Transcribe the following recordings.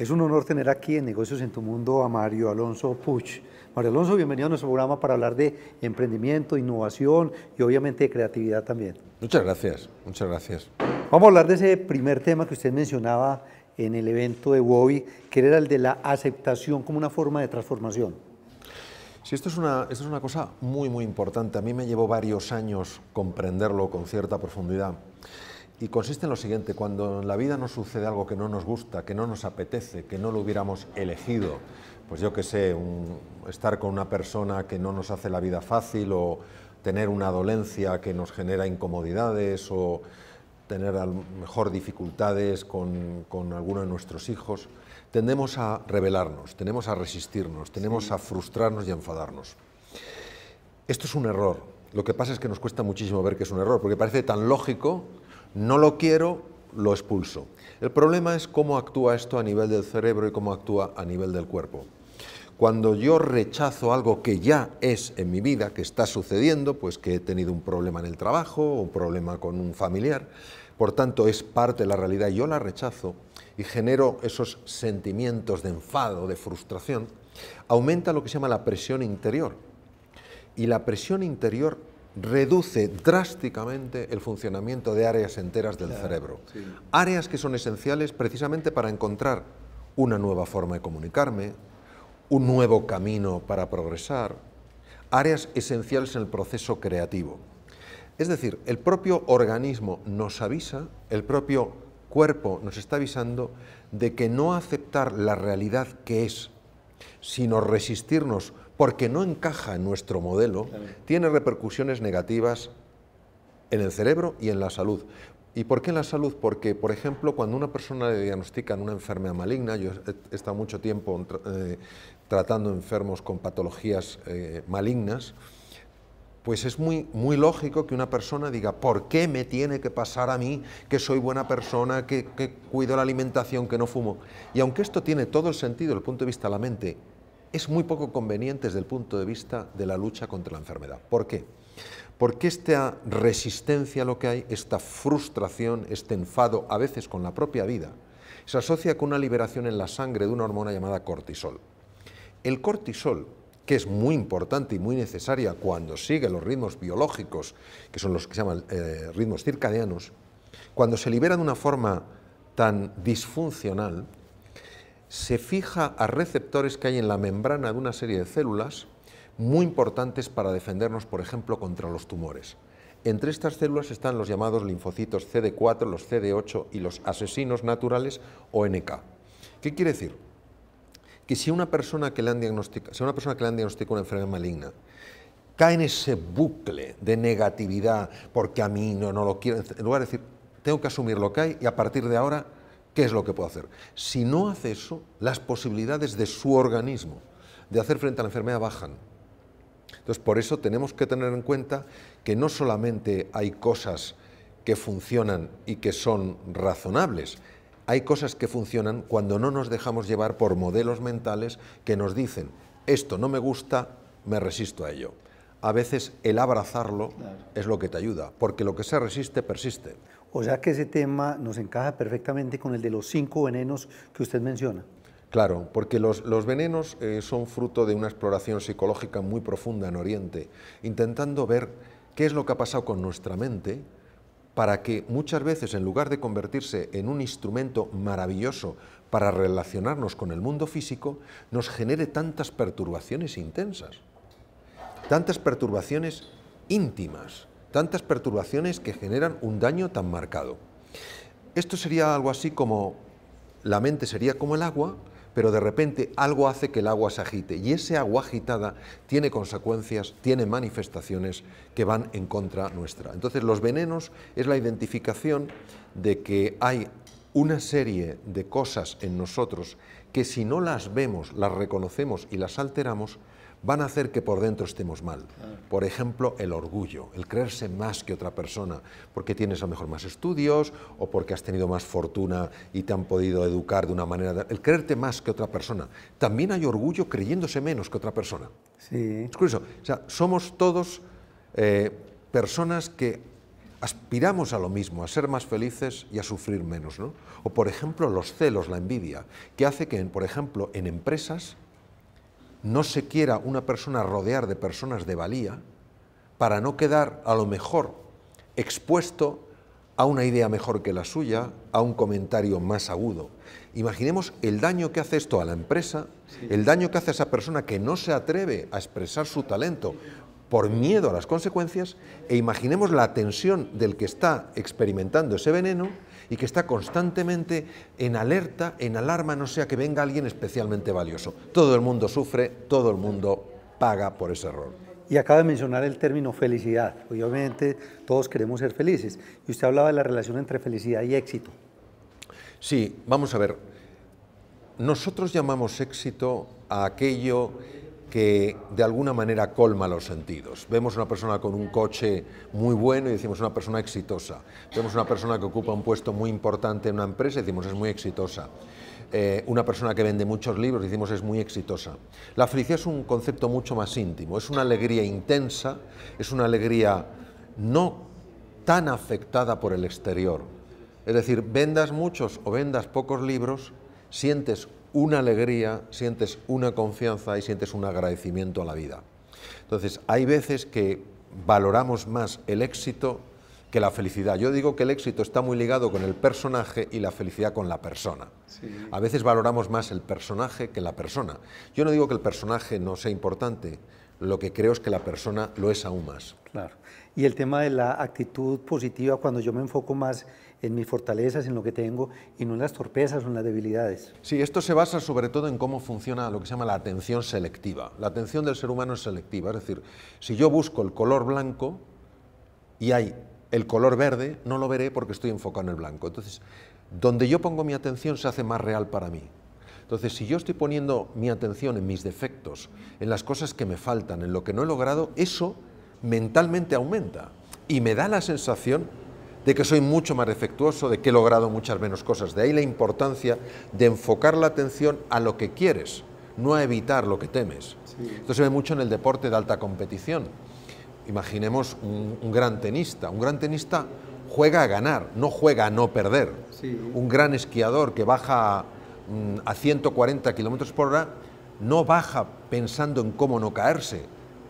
Es un honor tener aquí en Negocios en tu Mundo a Mario Alonso Puch. Mario Alonso, bienvenido a nuestro programa para hablar de emprendimiento, innovación y obviamente de creatividad también. Muchas gracias, muchas gracias. Vamos a hablar de ese primer tema que usted mencionaba en el evento de WOBI, que era el de la aceptación como una forma de transformación. Sí, esto es, una, esto es una cosa muy, muy importante. A mí me llevó varios años comprenderlo con cierta profundidad. Y consiste en lo siguiente, cuando en la vida nos sucede algo que no nos gusta, que no nos apetece, que no lo hubiéramos elegido, pues yo qué sé, estar con una persona que no nos hace la vida fácil o tener una dolencia que nos genera incomodidades o tener a lo mejor dificultades con, con alguno de nuestros hijos, tendemos a rebelarnos, tenemos a resistirnos, tenemos a frustrarnos y a enfadarnos. Esto es un error. Lo que pasa es que nos cuesta muchísimo ver que es un error, porque parece tan lógico no lo quiero, lo expulso. El problema es cómo actúa esto a nivel del cerebro y cómo actúa a nivel del cuerpo. Cuando yo rechazo algo que ya es en mi vida, que está sucediendo, pues que he tenido un problema en el trabajo, un problema con un familiar, por tanto es parte de la realidad, yo la rechazo y genero esos sentimientos de enfado, de frustración, aumenta lo que se llama la presión interior. Y la presión interior reduce drásticamente el funcionamiento de áreas enteras del cerebro. Áreas que son esenciales precisamente para encontrar una nueva forma de comunicarme, un nuevo camino para progresar, áreas esenciales en el proceso creativo. Es decir, el propio organismo nos avisa, el propio cuerpo nos está avisando de que no aceptar la realidad que es, sino resistirnos porque no encaja en nuestro modelo, tiene repercusiones negativas en el cerebro y en la salud. ¿Y por qué en la salud? Porque, por ejemplo, cuando una persona le diagnostican una enfermedad maligna, yo he estado mucho tiempo eh, tratando enfermos con patologías eh, malignas, pues es muy, muy lógico que una persona diga, ¿por qué me tiene que pasar a mí que soy buena persona, que, que cuido la alimentación, que no fumo? Y aunque esto tiene todo el sentido desde el punto de vista de la mente es muy poco conveniente desde el punto de vista de la lucha contra la enfermedad. ¿Por qué? Porque esta resistencia a lo que hay, esta frustración, este enfado, a veces con la propia vida, se asocia con una liberación en la sangre de una hormona llamada cortisol. El cortisol, que es muy importante y muy necesaria cuando sigue los ritmos biológicos, que son los que se llaman eh, ritmos circadianos, cuando se libera de una forma tan disfuncional, se fija a receptores que hay en la membrana de una serie de células muy importantes para defendernos, por ejemplo, contra los tumores. Entre estas células están los llamados linfocitos CD4, los CD8 y los asesinos naturales o NK. ¿Qué quiere decir? Que si una persona que le han diagnosticado, una persona que le han diagnosticado una enfermedad maligna cae en ese bucle de negatividad porque a mí no, no lo quiero, en lugar de decir, tengo que asumir lo que hay y a partir de ahora ¿qué es lo que puedo hacer? Si no hace eso, las posibilidades de su organismo de hacer frente a la enfermedad bajan. Entonces, por eso tenemos que tener en cuenta que no solamente hay cosas que funcionan y que son razonables, hay cosas que funcionan cuando no nos dejamos llevar por modelos mentales que nos dicen, esto no me gusta, me resisto a ello. A veces el abrazarlo es lo que te ayuda, porque lo que se resiste persiste. O sea que ese tema nos encaja perfectamente con el de los cinco venenos que usted menciona. Claro, porque los, venenos eh, son fruto de una exploración psicológica muy profunda en Oriente, intentando ver qué es lo que ha pasado con nuestra mente para que muchas veces, en lugar de convertirse en un instrumento maravilloso para relacionarnos con el mundo físico, nos genere tantas perturbaciones intensas, tantas perturbaciones íntimas tantas perturbaciones que generan un daño tan marcado. Esto sería algo así como la mente sería como el agua, pero de repente algo hace que el agua se agite y ese agua agitada tiene consecuencias, tiene manifestaciones que van en contra nuestra. Entonces los venenos es la identificación de que hay una serie de cosas en nosotros que si no las vemos, las reconocemos y las alteramos, van a hacer que por dentro estemos mal. Por ejemplo, el orgullo, el creerse más que otra persona, porque tienes a lo mejor más estudios o porque has tenido más fortuna y te han podido educar de una manera... El creerte más que otra persona. También hay orgullo creyéndose menos que otra persona. Sí. Es curioso. O sea, somos todos eh, personas que aspiramos a lo mismo, a ser más felices y a sufrir menos. ¿no? O por ejemplo los celos, la envidia, que hace que, por ejemplo, en empresas no se quiera una persona rodear de personas de valía para no quedar a lo mejor expuesto a una idea mejor que la suya, a un comentario más agudo. Imaginemos el daño que hace esto a la empresa, el daño que hace a esa persona que no se atreve a expresar su talento por miedo a las consecuencias e imaginemos la tensión del que está experimentando ese veneno y que está constantemente en alerta, en alarma, no sea que venga alguien especialmente valioso. Todo el mundo sufre, todo el mundo paga por ese error. Y acaba de mencionar el término felicidad. Obviamente todos queremos ser felices. Y usted hablaba de la relación entre felicidad y éxito. Sí, vamos a ver. Nosotros llamamos éxito a aquello que de alguna manera colma los sentidos. Vemos una persona con un coche muy bueno y decimos una persona exitosa. Vemos una persona que ocupa un puesto muy importante en una empresa y decimos es muy exitosa. Eh, una persona que vende muchos libros y decimos es muy exitosa. La felicidad es un concepto mucho más íntimo, es una alegría intensa, es una alegría no tan afectada por el exterior. Es decir, vendas muchos o vendas pocos libros, sientes una alegría, sientes una confianza y sientes un agradecimiento a la vida. Entonces, hay veces que valoramos más el éxito que la felicidad. Yo digo que el éxito está muy ligado con el personaje y la felicidad con la persona. A veces valoramos más el personaje que la persona. Yo no digo que el personaje no sea importante, lo que creo es que la persona lo es aún más. Claro. Y el tema de la actitud positiva, cuando yo me enfoco más en mis fortalezas, en lo que tengo, y no en las torpezas o en las debilidades. Sí, esto se basa sobre todo en cómo funciona lo que se llama la atención selectiva. La atención del ser humano es selectiva, es decir, si yo busco el color blanco y hay el color verde, no lo veré porque estoy enfocado en el blanco. Entonces, donde yo pongo mi atención se hace más real para mí. Entonces, si yo estoy poniendo mi atención en mis defectos, en las cosas que me faltan, en lo que no he logrado, eso mentalmente aumenta y me da la sensación de que soy mucho más defectuoso, de que he logrado muchas menos cosas. De ahí la importancia de enfocar la atención a lo que quieres, no a evitar lo que temes. Esto se ve mucho en el deporte de alta competición. Imaginemos un, gran tenista. Un gran tenista juega a ganar, no juega a no perder. Un gran esquiador que baja mm, a 140 kilómetros por hora no baja pensando en cómo no caerse,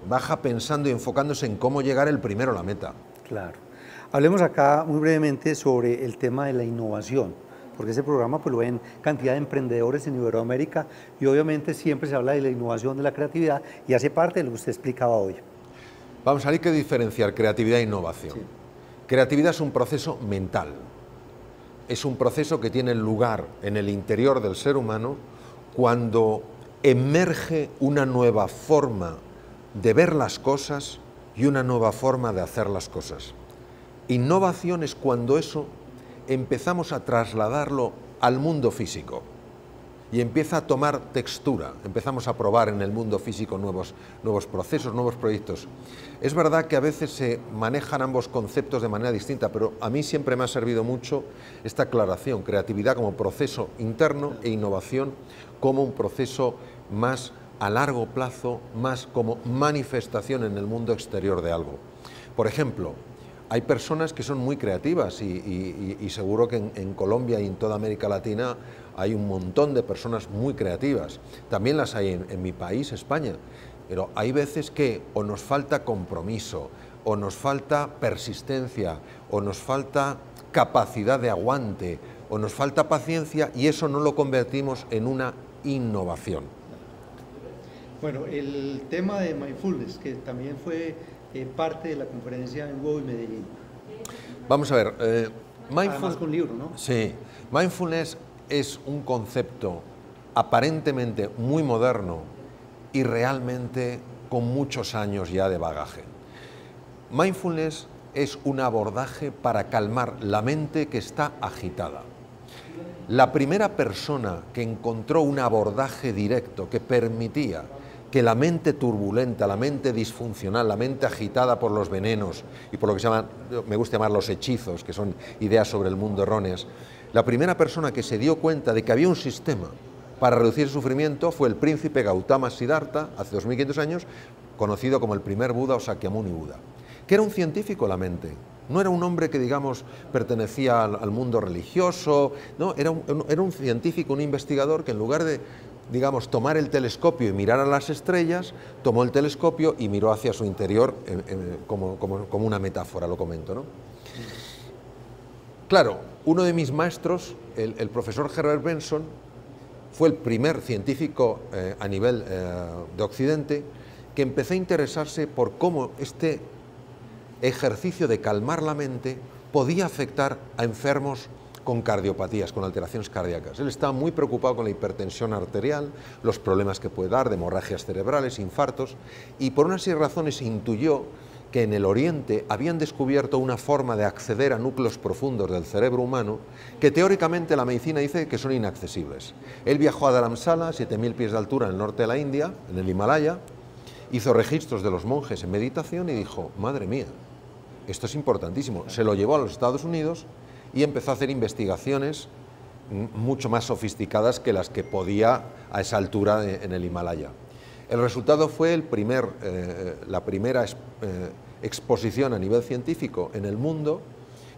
baja pensando y enfocándose en cómo llegar el primero a la meta. Claro. Hablemos acá muy brevemente sobre el tema de la innovación, porque ese programa pues, lo ven cantidad de emprendedores en Iberoamérica y obviamente siempre se habla de la innovación, de la creatividad y hace parte de lo que usted explicaba hoy. Vamos, a ver que diferenciar creatividad e innovación. Creatividad es un proceso mental, es un proceso que tiene lugar en el interior del ser humano cuando emerge una nueva forma de ver las cosas y una nueva forma de hacer las cosas. Innovación es cuando eso empezamos a trasladarlo al mundo físico y empieza a tomar textura, empezamos a probar en el mundo físico nuevos, nuevos procesos, nuevos proyectos. Es verdad que a veces se manejan ambos conceptos de manera distinta, pero a mí siempre me ha servido mucho esta aclaración, creatividad como proceso interno e innovación como un proceso más a largo plazo, más como manifestación en el mundo exterior de algo. Por ejemplo, hay personas que son muy creativas y, seguro que en, Colombia y en toda América Latina hay un montón de personas muy creativas. También las hay en, mi país, España. Pero hay veces que o nos falta compromiso, o nos falta persistencia, o nos falta capacidad de aguante, o nos falta paciencia y eso no lo convertimos en una innovación. Bueno, el tema de mindfulness, que también fue eh, parte de la conferencia en Hugo y Medellín. Vamos a ver, eh, mindfulness, con libro, ¿no? Sí, mindfulness es un concepto aparentemente muy moderno y realmente con muchos años ya de bagaje. Mindfulness es un abordaje para calmar la mente que está agitada. La primera persona que encontró un abordaje directo que permitía que la mente turbulenta, la mente disfuncional, la mente agitada por los venenos y por lo que se me gusta llamar los hechizos, que son ideas sobre el mundo erróneas, la primera persona que se dio cuenta de que había un sistema para reducir el sufrimiento fue el príncipe Gautama Siddhartha, hace 2500 años, conocido como el primer Buda o Sakyamuni Buda, que era un científico la mente, No era un hombre que, digamos, pertenecía al, mundo religioso, no, era un, era un científico, un investigador que en lugar de, digamos, tomar el telescopio y mirar a las estrellas, tomó el telescopio y miró hacia su interior como, como, una metáfora, lo comento. ¿no? Claro, uno de mis maestros, el, profesor Herbert Benson, fue el primer científico eh, a nivel eh, de Occidente que empezó a interesarse por cómo este ejercicio de calmar la mente podía afectar a enfermos con cardiopatías, con alteraciones cardíacas. Él estaba muy preocupado con la hipertensión arterial, los problemas que puede dar de hemorragias cerebrales, infartos, y por una serie de razones intuyó que en el Oriente habían descubierto una forma de acceder a núcleos profundos del cerebro humano que teóricamente la medicina dice que son inaccesibles. Él viajó a Dharamsala, 7.000 pies de altura en el norte de la India, en el Himalaya, hizo registros de los monjes en meditación y dijo, madre mía, esto es importantísimo. Se lo llevó a los Estados Unidos y empezó a hacer investigaciones mucho más sofisticadas que las que podía a esa altura en el Himalaya. El resultado fue primer, eh, la primera eh, exposición a nivel científico en el mundo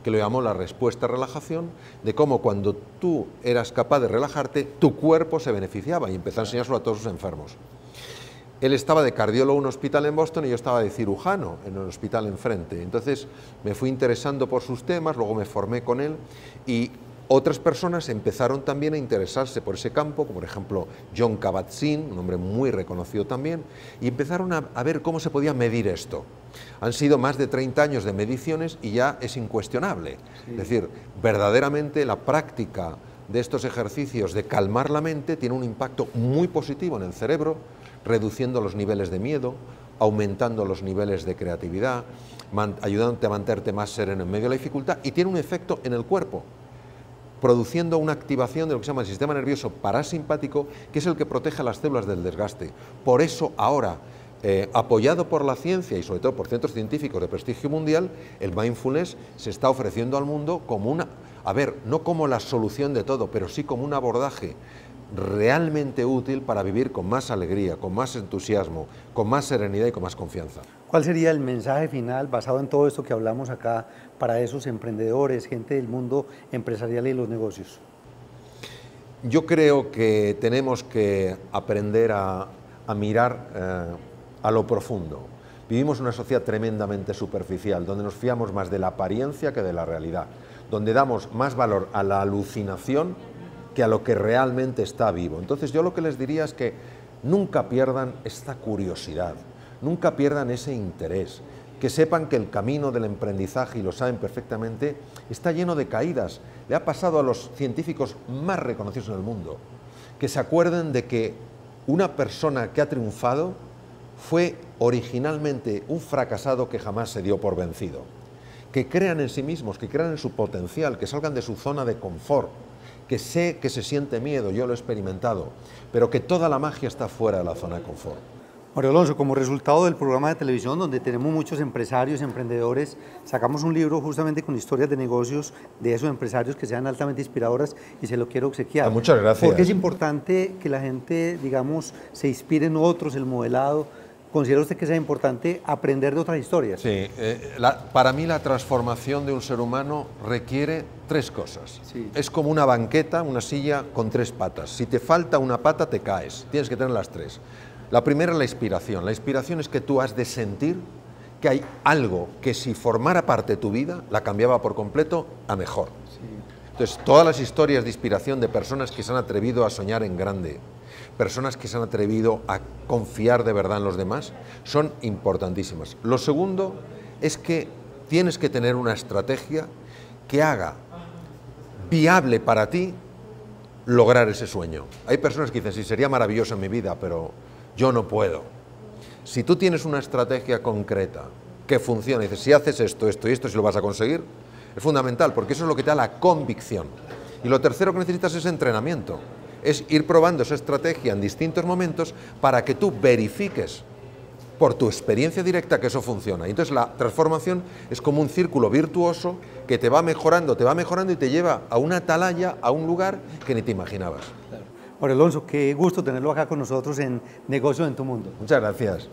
que lo llamó la respuesta a relajación, de cómo cuando tú eras capaz de relajarte, tu cuerpo se beneficiaba y empezó a enseñárselo a todos sus enfermos. Él estaba de cardiólogo en un hospital en Boston y yo estaba de cirujano en el hospital enfrente. Entonces me fui interesando por sus temas, luego me formé con él y otras personas empezaron también a interesarse por ese campo, como por ejemplo John Kabat-Zinn, un hombre muy reconocido también, y empezaron a, ver cómo se podía medir esto. Han sido más de 30 años de mediciones y ya es incuestionable. Es decir, verdaderamente la práctica de estos ejercicios de calmar la mente tiene un impacto muy positivo en el cerebro, reduciendo los niveles de miedo, aumentando los niveles de creatividad, ayudándote a mantenerte más sereno en medio de la dificultad y tiene un efecto en el cuerpo, produciendo una activación de lo que se llama el sistema nervioso parasimpático, que es el que protege a las células del desgaste. Por eso ahora, eh, apoyado por la ciencia y sobre todo por centros científicos de prestigio mundial, el mindfulness se está ofreciendo al mundo como una, a ver, no como la solución de todo, pero sí como un abordaje realmente útil para vivir con más alegría, con más entusiasmo, con más serenidad y con más confianza. ¿Cuál sería el mensaje final basado en todo esto que hablamos acá para esos emprendedores, gente del mundo empresarial y los negocios? Yo creo que tenemos que aprender a, mirar eh, a lo profundo. Vivimos una sociedad tremendamente superficial, donde nos fiamos más de la apariencia que de la realidad, donde damos más valor a la alucinación que a lo que realmente está vivo. Entonces yo lo que les diría es que nunca pierdan esta curiosidad, nunca pierdan ese interés, que sepan que el camino del emprendizaje, y lo saben perfectamente, está lleno de caídas. Le ha pasado a los científicos más reconocidos en el mundo, que se acuerden de que una persona que ha triunfado fue originalmente un fracasado que jamás se dio por vencido. Que crean en sí mismos, que crean en su potencial, que salgan de su zona de confort, que sé que se siente miedo, yo lo he experimentado, pero que toda la magia está fuera de la zona de confort. Mario Alonso, como resultado del programa de televisión donde tenemos muchos empresarios, emprendedores, sacamos un libro justamente con historias de negocios de esos empresarios que sean altamente inspiradoras y se lo quiero obsequiar. Ah, muchas gracias. Porque es importante que la gente, digamos, se inspire en otros, el modelado, ¿Considera usted que sea importante aprender de otras historias? Sí, eh, para mí la transformación de un ser humano requiere tres cosas. Es como una banqueta, una silla con tres patas. Si te falta una pata, te caes. Tienes que tener las tres. La primera es la inspiración. La inspiración es que tú has de sentir que hay algo que si formara parte de tu vida, la cambiaba por completo a mejor. Entonces, todas las historias de inspiración de personas que se han atrevido a soñar en grande, personas que se han atrevido a confiar de verdad en los demás, son importantísimas. Lo segundo es que tienes que tener una estrategia que haga viable para ti lograr ese sueño. Hay personas que dicen, sí, sería maravilloso en mi vida, pero yo no puedo. Si tú tienes una estrategia concreta que funciona dices, si haces esto, esto y esto, si lo vas a conseguir, es fundamental, porque eso es lo que te da la convicción. Y lo tercero que necesitas es entrenamiento es ir probando esa estrategia en distintos momentos para que tú verifiques por tu experiencia directa que eso funciona. Y entonces la transformación es como un círculo virtuoso que te va mejorando, te va mejorando y te lleva a una atalaya, a un lugar que ni te imaginabas. Claro. Alonso, qué gusto tenerlo acá con nosotros en Negocio en tu Mundo. Muchas gracias.